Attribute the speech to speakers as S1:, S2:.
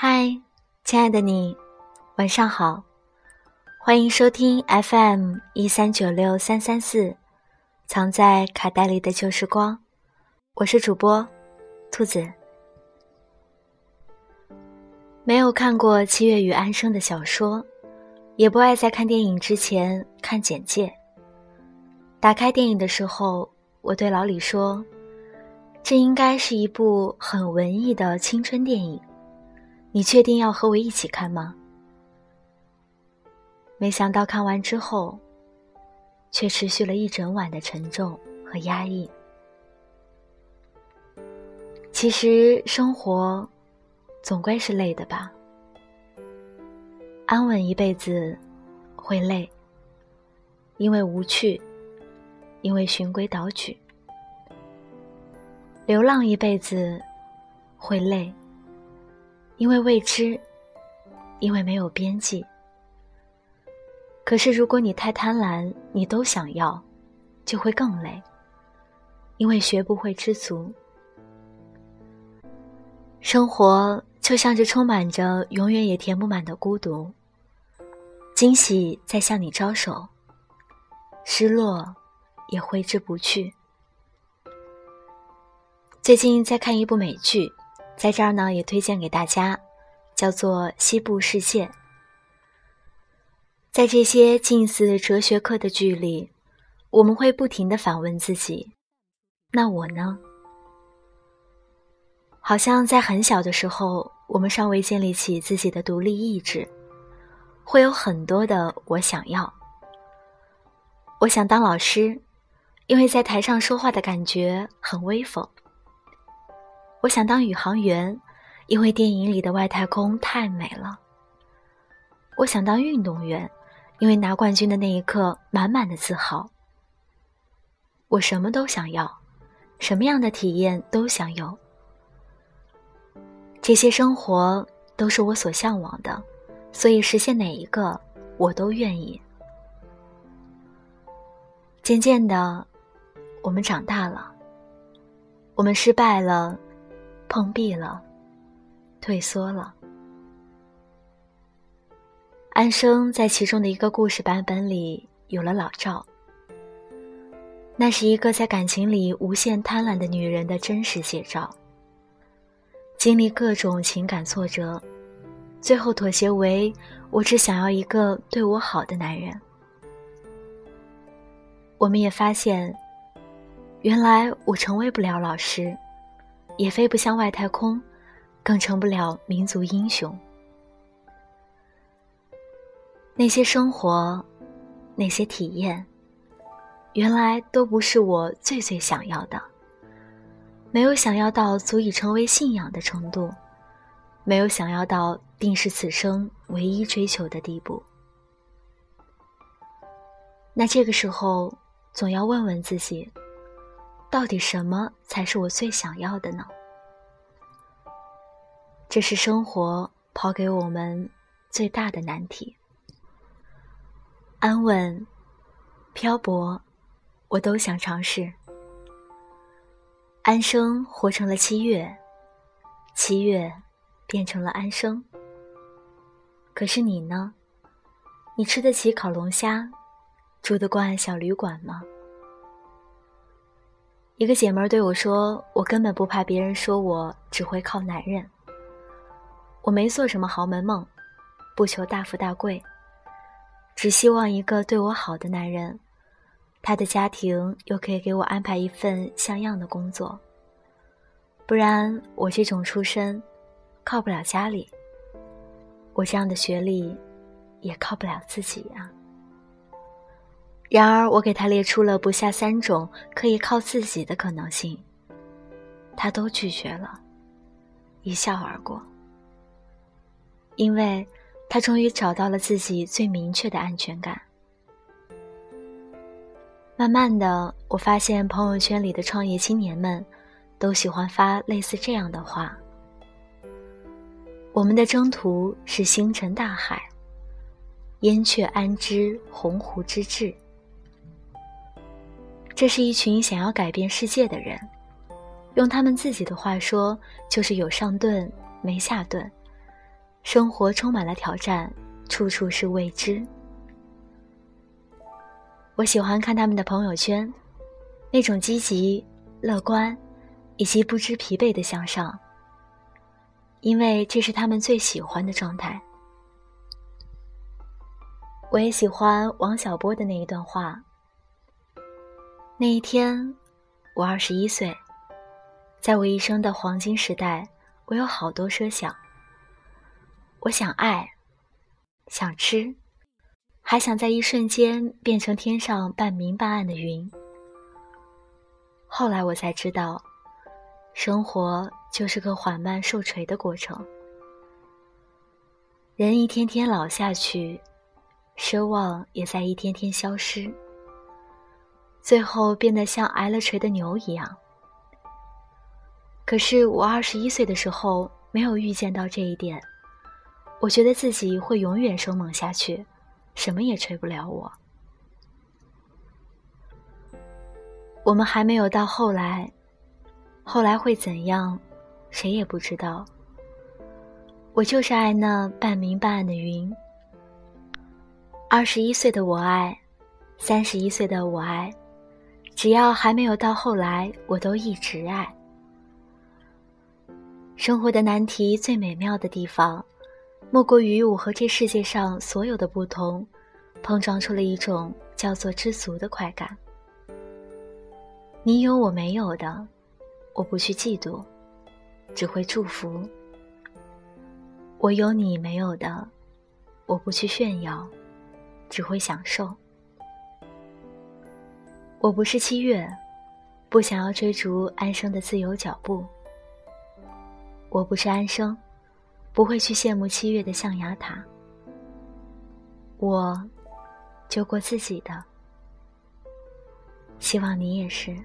S1: 嗨，亲爱的你，晚上好，欢迎收听 FM 一三九六三三四，藏在卡带里的旧时光，我是主播兔子。没有看过七月与安生的小说，也不爱在看电影之前看简介。打开电影的时候，我对老李说：“这应该是一部很文艺的青春电影。”你确定要和我一起看吗？没想到看完之后，却持续了一整晚的沉重和压抑。其实生活总归是累的吧？安稳一辈子会累，因为无趣，因为循规蹈矩；流浪一辈子会累。因为未知，因为没有边际。可是，如果你太贪婪，你都想要，就会更累。因为学不会知足。生活就像是充满着永远也填不满的孤独。惊喜在向你招手，失落也挥之不去。最近在看一部美剧。在这儿呢，也推荐给大家，叫做《西部世界》。在这些近似哲学课的剧里，我们会不停的反问自己：那我呢？好像在很小的时候，我们尚未建立起自己的独立意志，会有很多的我想要。我想当老师，因为在台上说话的感觉很威风。我想当宇航员，因为电影里的外太空太美了。我想当运动员，因为拿冠军的那一刻满满的自豪。我什么都想要，什么样的体验都想有。这些生活都是我所向往的，所以实现哪一个我都愿意。渐渐的，我们长大了，我们失败了。碰壁了，退缩了。安生在其中的一个故事版本里有了老赵，那是一个在感情里无限贪婪的女人的真实写照。经历各种情感挫折，最后妥协为我只想要一个对我好的男人。我们也发现，原来我成为不了老师。也飞不向外太空，更成不了民族英雄。那些生活，那些体验，原来都不是我最最想要的。没有想要到足以成为信仰的程度，没有想要到定是此生唯一追求的地步。那这个时候，总要问问自己。到底什么才是我最想要的呢？这是生活抛给我们最大的难题。安稳、漂泊，我都想尝试。安生活成了七月，七月变成了安生。可是你呢？你吃得起烤龙虾，住得惯小旅馆吗？一个姐们对我说：“我根本不怕别人说我只会靠男人。我没做什么豪门梦，不求大富大贵，只希望一个对我好的男人，他的家庭又可以给我安排一份像样的工作。不然我这种出身，靠不了家里。我这样的学历，也靠不了自己呀。”然而，我给他列出了不下三种可以靠自己的可能性，他都拒绝了，一笑而过。因为，他终于找到了自己最明确的安全感。慢慢的，我发现朋友圈里的创业青年们，都喜欢发类似这样的话：“我们的征途是星辰大海，燕雀安知鸿鹄之志？”这是一群想要改变世界的人，用他们自己的话说，就是有上顿没下顿，生活充满了挑战，处处是未知。我喜欢看他们的朋友圈，那种积极、乐观，以及不知疲惫的向上，因为这是他们最喜欢的状态。我也喜欢王小波的那一段话。那一天，我二十一岁，在我一生的黄金时代，我有好多奢想。我想爱，想吃，还想在一瞬间变成天上半明半暗的云。后来我才知道，生活就是个缓慢受锤的过程。人一天天老下去，奢望也在一天天消失。最后变得像挨了锤的牛一样。可是我二十一岁的时候没有预见到这一点，我觉得自己会永远生猛下去，什么也吹不了我。我们还没有到后来，后来会怎样，谁也不知道。我就是爱那半明半暗的云。二十一岁的我爱，三十一岁的我爱。只要还没有到后来，我都一直爱。生活的难题最美妙的地方，莫过于我和这世界上所有的不同，碰撞出了一种叫做知足的快感。你有我没有的，我不去嫉妒，只会祝福；我有你没有的，我不去炫耀，只会享受。我不是七月，不想要追逐安生的自由脚步。我不是安生，不会去羡慕七月的象牙塔。我，就过自己的，希望你也是。